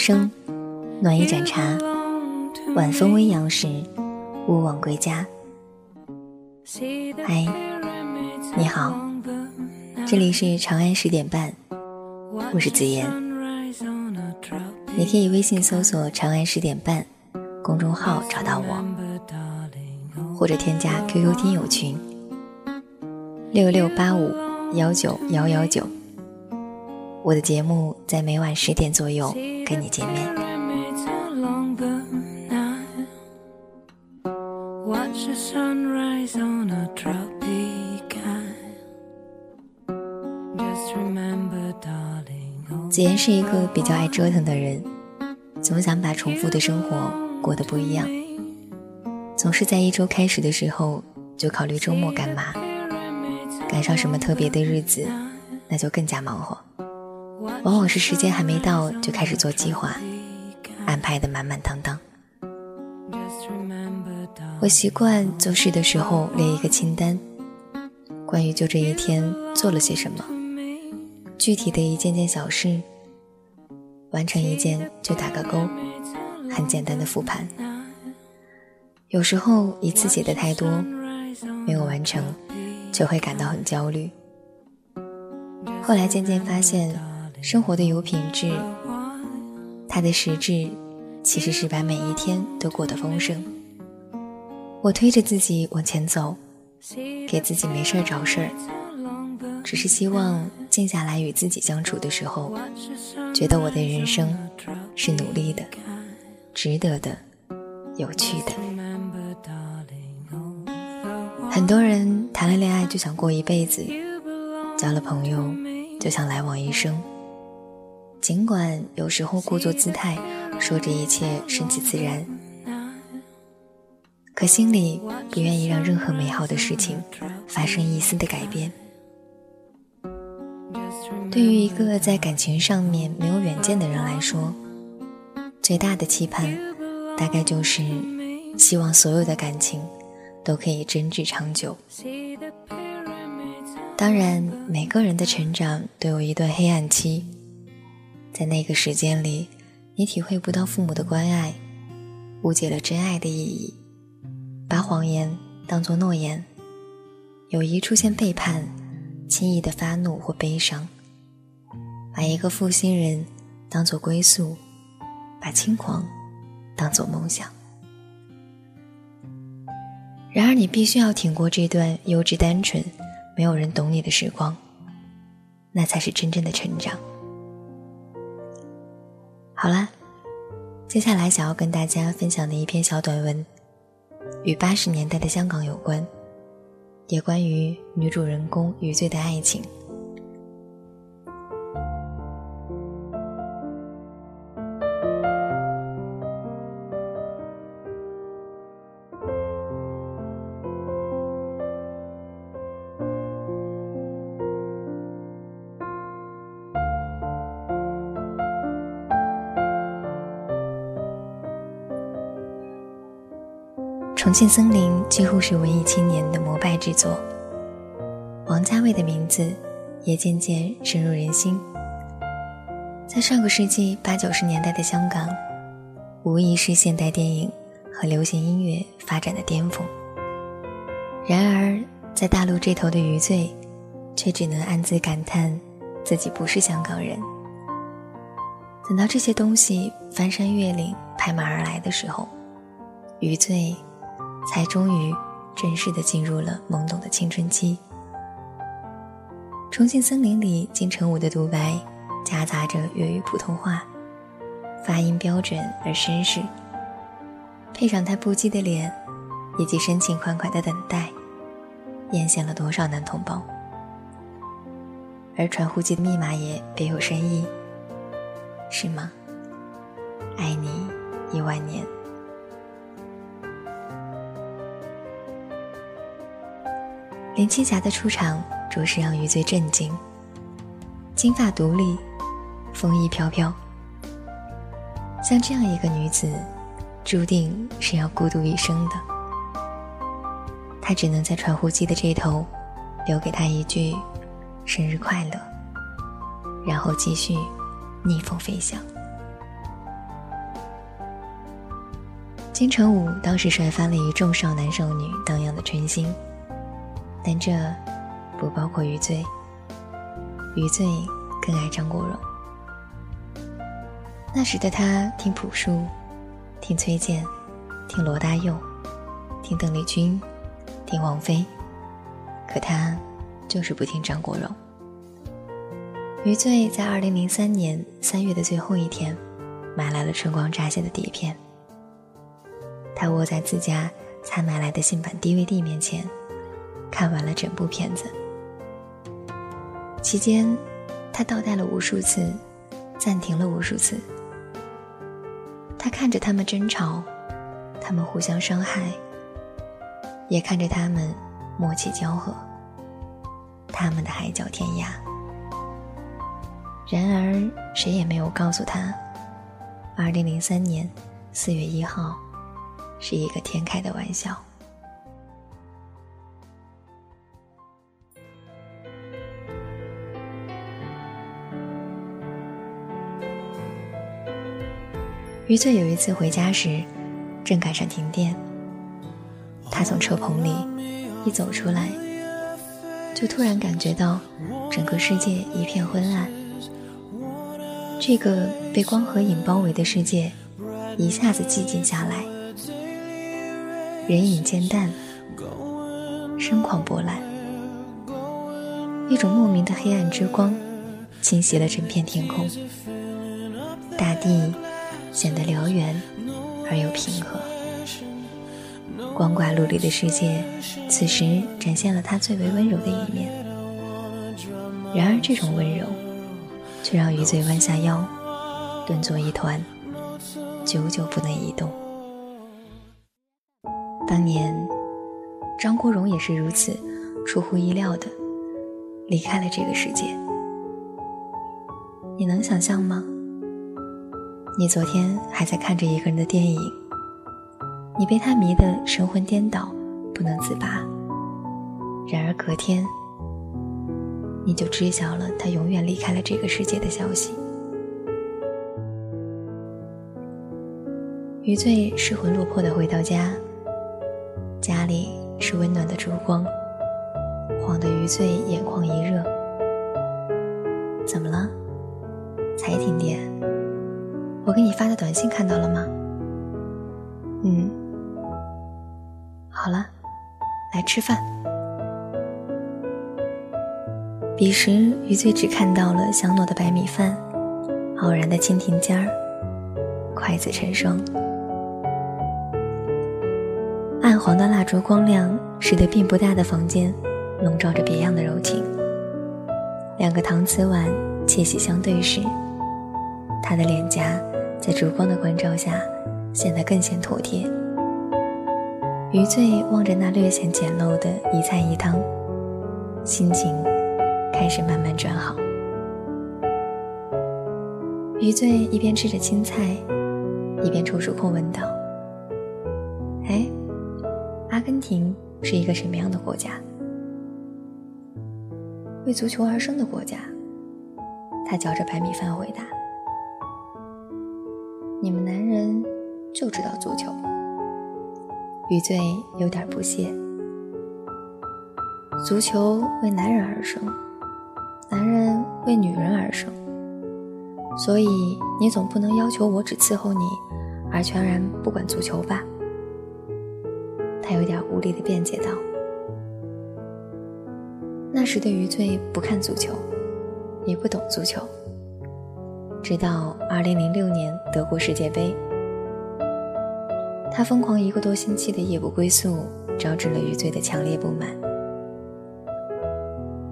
生暖一盏茶晚风微扬时勿忘归家。嗨你好这里是长安十点半我是子妍。你可以微信搜索长安十点半公众号找到我或者添加 qq 听友群六六八五幺九幺幺九。我的节目在每晚十点左右跟你见面。子言是一个比较爱折腾的人，总想把重复的生活过得不一样，总是在一周开始的时候就考虑周末干嘛，赶上什么特别的日子，那就更加忙活。往往是时间还没到就开始做计划，安排的满满当当。我习惯做事的时候列一个清单，关于就这一天做了些什么，具体的一件件小事，完成一件就打个勾，很简单的复盘。有时候一次写的太多，没有完成，就会感到很焦虑。后来渐渐发现，生活的有品质，它的实质其实是把每一天都过得丰盛。我推着自己往前走，给自己没事儿找事儿，只是希望静下来与自己相处的时候，觉得我的人生是努力的、值得的、有趣的。很多人谈了恋爱就想过一辈子，交了朋友就想来往一生。尽管有时候故作姿态，说着一切顺其自然，可心里不愿意让任何美好的事情发生一丝的改变。对于一个在感情上面没有远见的人来说，最大的期盼大概就是希望所有的感情都可以真挚长久。当然，每个人的成长都有一段黑暗期，在那个时间里，你体会不到父母的关爱，误解了真爱的意义，把谎言当作诺言，友谊出现背叛，轻易的发怒或悲伤，把一个负心人当作归宿，把轻狂当作梦想。然而，你必须要挺过这段幼稚单纯、没有人懂你的时光，那才是真正的成长。好啦，接下来想要跟大家分享的一篇小短文，与八十年代的香港有关，也关于女主人公余罪的爱情。重庆森林几乎是文艺青年的膜拜之作，王家卫的名字也渐渐深入人心。在上个世纪八九十年代的香港，无疑是现代电影和流行音乐发展的巅峰。然而，在大陆这头的余罪，却只能暗自感叹自己不是香港人。等到这些东西翻山越岭、拍马而来的时候，余罪才终于正式的进入了懵懂的青春期。重庆森林里金城武的独白夹杂着粤语普通话，发音标准而绅士，配上他不羁的脸，以及深情款款的等待，艳羡了多少男同胞。而传呼机的密码也别有深意，是吗？爱你一万年。林青霞的出场着实让余罪震惊。金发独立，风衣飘飘。像这样一个女子，注定是要孤独一生的。他只能在传呼机的这头，留给他一句“生日快乐”，然后继续逆风飞翔。金城武当时摔翻了一众少男少女荡漾的春心，但这不包括余罪。余罪更爱张国荣。那时的他听朴树，听崔健，听罗大佑，听邓丽君。听王菲，可他就是不听张国荣。余罪在二零零三年三月的最后一天，买来了春光乍泄的碟片。他握在自家才买来的新版 DVD 面前，看完了整部片子。期间，他倒带了无数次，暂停了无数次。他看着他们争吵，他们互相伤害。也看着他们默契交合，他们的海角天涯。然而，谁也没有告诉他，二零零三年四月一号是一个天开的玩笑。余罪有一次回家时，正赶上停电。他从车棚里一走出来，就突然感觉到整个世界一片昏暗。这个被光和影包围的世界一下子寂静下来，人影渐淡，声况波澜，一种莫名的黑暗之光侵袭了整片天空，大地显得辽远而又平和。光怪陆离的世界，此时展现了他最为温柔的一面。然而，这种温柔，却让余罪弯下腰，蹲作一团，久久不能移动。当年，张国荣也是如此，出乎意料的离开了这个世界。你能想象吗？你昨天还在看着一个人的电影。你被他迷得神魂颠倒，不能自拔。然而隔天，你就知晓了他永远离开了这个世界的消息。余罪失魂落魄的回到家，家里是温暖的烛光，晃得余罪眼眶一热。怎么了？才停电？我给你发的短信看到了吗？嗯。好了，来吃饭。彼时余罪只看到了香糯的白米饭，傲然的蜻蜓尖儿，筷子成双。暗黄的蜡烛光亮，使得并不大的房间笼罩着别样的柔情。两个搪瓷碗窃喜相对时，他的脸颊在烛光的关照下显得更显妥帖。余罪望着那略显简陋的一菜一汤，心情开始慢慢转好。余罪一边吃着青菜，一边抽出空问道：“哎，阿根廷是一个什么样的国家？为足球而生的国家。”他嚼着白米饭回答：“你们男人就知道足球。”余罪有点不屑。足球为男人而生，男人为女人而生，所以你总不能要求我只伺候你，而全然不管足球吧？他有点无力的辩解道。那时的余罪不看足球，也不懂足球，直到2006年德国世界杯。他疯狂一个多星期的夜不归宿，招致了余罪的强烈不满。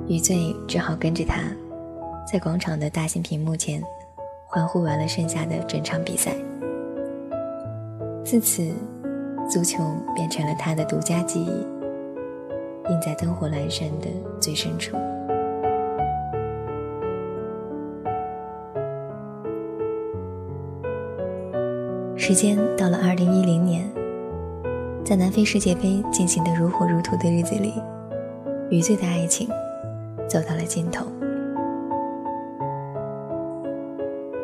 余罪只好跟着他，在广场的大型屏幕前，欢呼完了剩下的整场比赛。自此，足球变成了他的独家记忆，印在灯火阑珊的最深处。时间到了二零一零年，在南非世界杯进行的如火如荼的日子里，余罪的爱情走到了尽头。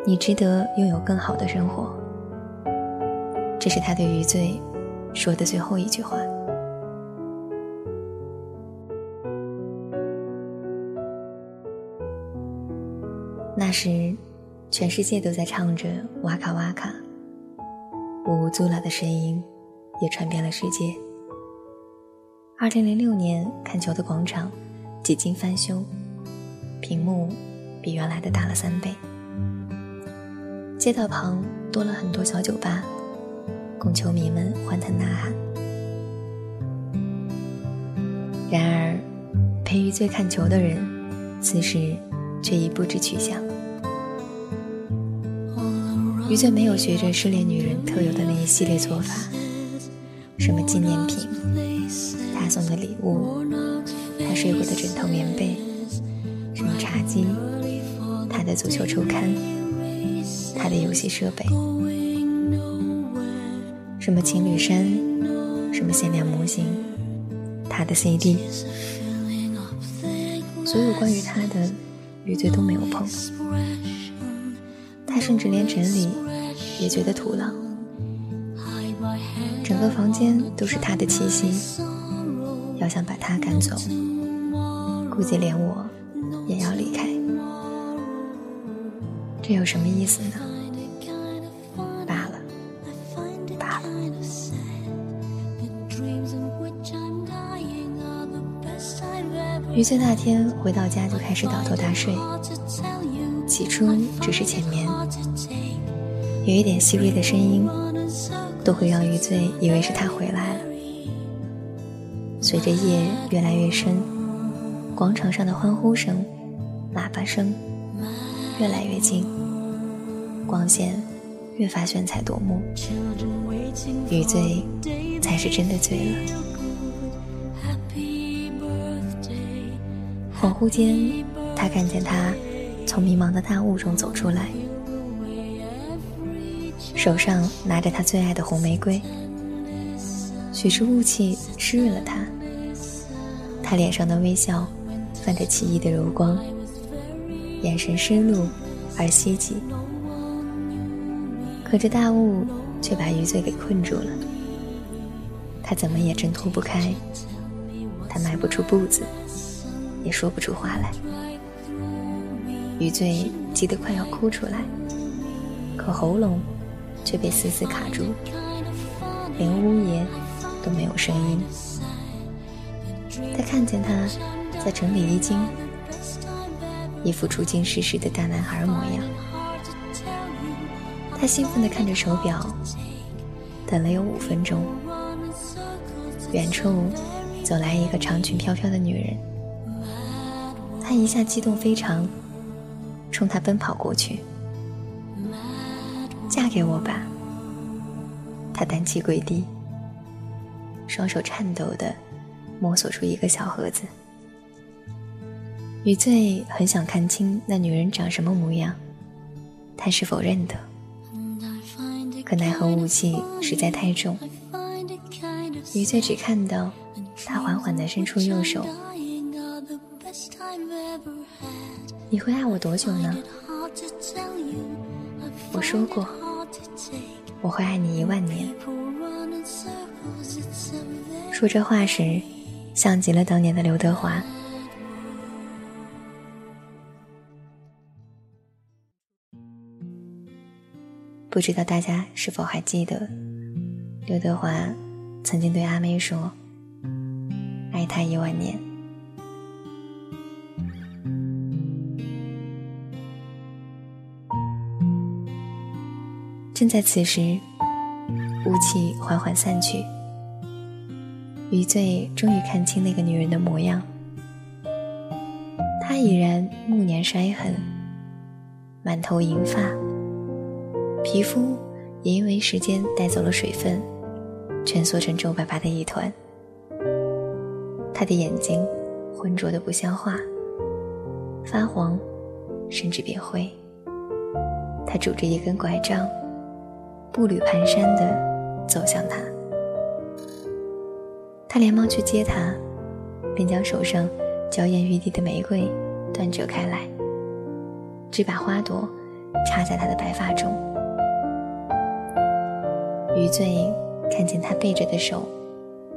你值得拥有更好的生活，这是他对余罪说的最后一句话。那时，全世界都在唱着“哇卡哇卡”，呜呜祖拉的声音也传遍了世界。二零零六年，看球的广场几经翻修，屏幕比原来的大了三倍。街道旁多了很多小酒吧，供球迷们欢腾呐喊。然而，陪余最看球的人，此时却已不知去向。余罪没有学着失恋女人特有的那一系列做法，什么纪念品，他送的礼物，他睡过的枕头棉被，什么茶几，他的足球周刊。他的游戏设备，什么情侣衫，什么限量模型，他的 CD，所有关于他的，余罪都没有碰。他甚至连整理也觉得徒劳。整个房间都是他的气息，要想把他赶走，估计连我也要离开。这有什么意思呢？罢了，罢了余罪那天回到家就开始倒头大睡，起初只是浅眠，有一点细微的声音都会让余罪以为是他回来了。随着夜越来越深，广场上的欢呼声、喇叭声越来越近，光线越发炫彩夺目，余罪才是真的醉了。恍惚间，他看见他从迷茫的大雾中走出来，手上拿着他最爱的红玫瑰。许是雾气湿润了他，他脸上的微笑泛着奇异的柔光，眼神湿漉而希冀。可这大雾却把余罪给困住了，他怎么也挣脱不开，他迈不出步子。也说不出话来，余罪急得快要哭出来，可喉咙却被死死卡住，连呜咽都没有声音。他看见他在整理衣襟，一副初经世事的大男孩模样。他兴奋地看着手表，等了有五分钟，远处走来一个长裙飘飘的女人。他一下激动非常，冲他奔跑过去。嫁给我吧！他单膝跪地，双手颤抖的摸索出一个小盒子。余罪很想看清那女人长什么模样，他是否认得？可奈何雾气实在太重，余罪只看到他缓缓的伸出右手。你会爱我多久呢？我说过，我会爱你一万年。说这话时，像极了当年的刘德华。不知道大家是否还记得，刘德华曾经对阿妹说：“爱她一万年。”正在此时，雾气缓缓散去，余罪终于看清那个女人的模样。她已然暮年衰痕，满头银发，皮肤也因为时间带走了水分，蜷缩成皱巴巴的一团。她的眼睛浑浊的不像话，发黄，甚至变灰。她拄着一根拐杖。步履蹒跚地走向他。他连忙去接他，并将手上娇艳欲滴的玫瑰断折开来，只把花朵插在他的白发中。余罪看见他背着的手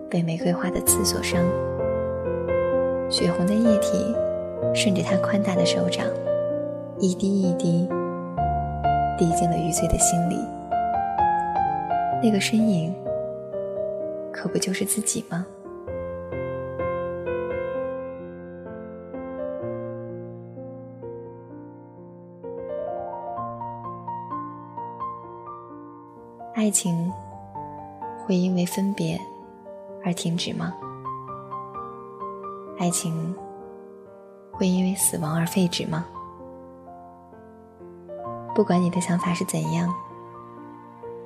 被玫瑰花的刺所伤，血红的液体顺着他宽大的手掌一滴一滴滴进了余罪的心里。那个身影。可不就是自己吗？爱情会因为分别而停止吗？爱情会因为死亡而废止吗？不管你的想法是怎样，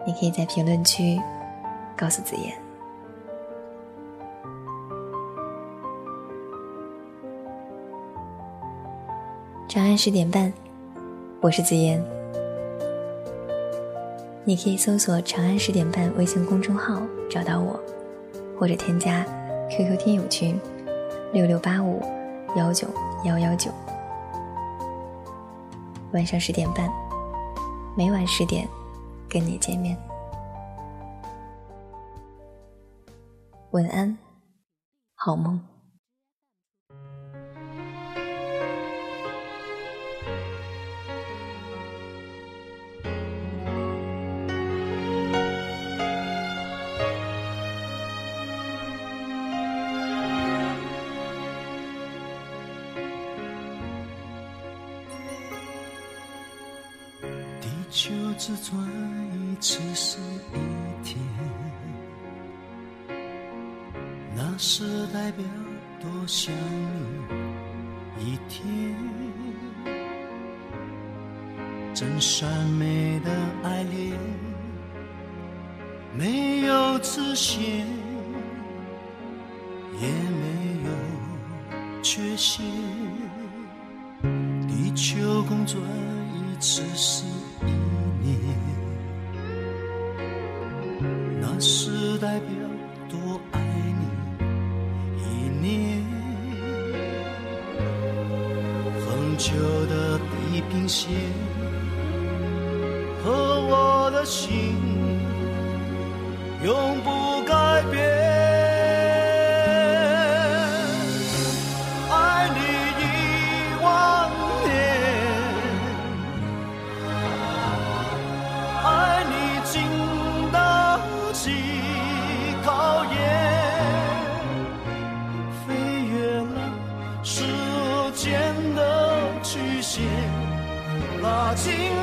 你可以在评论区告诉子言。长安十点半，我是子言。你可以搜索“长安十点半”微信公众号找到我，或者添加 QQ 听友群六六八五幺九幺幺九。晚上十点半，每晚十点跟你见面。晚安，好梦。地球自转只是一天，那是代表多想你一天。真善美的爱恋，没有直线，也没有缺陷。地球公转一次是。一代表多爱你。一年，恒久的地平线和我的心永不情。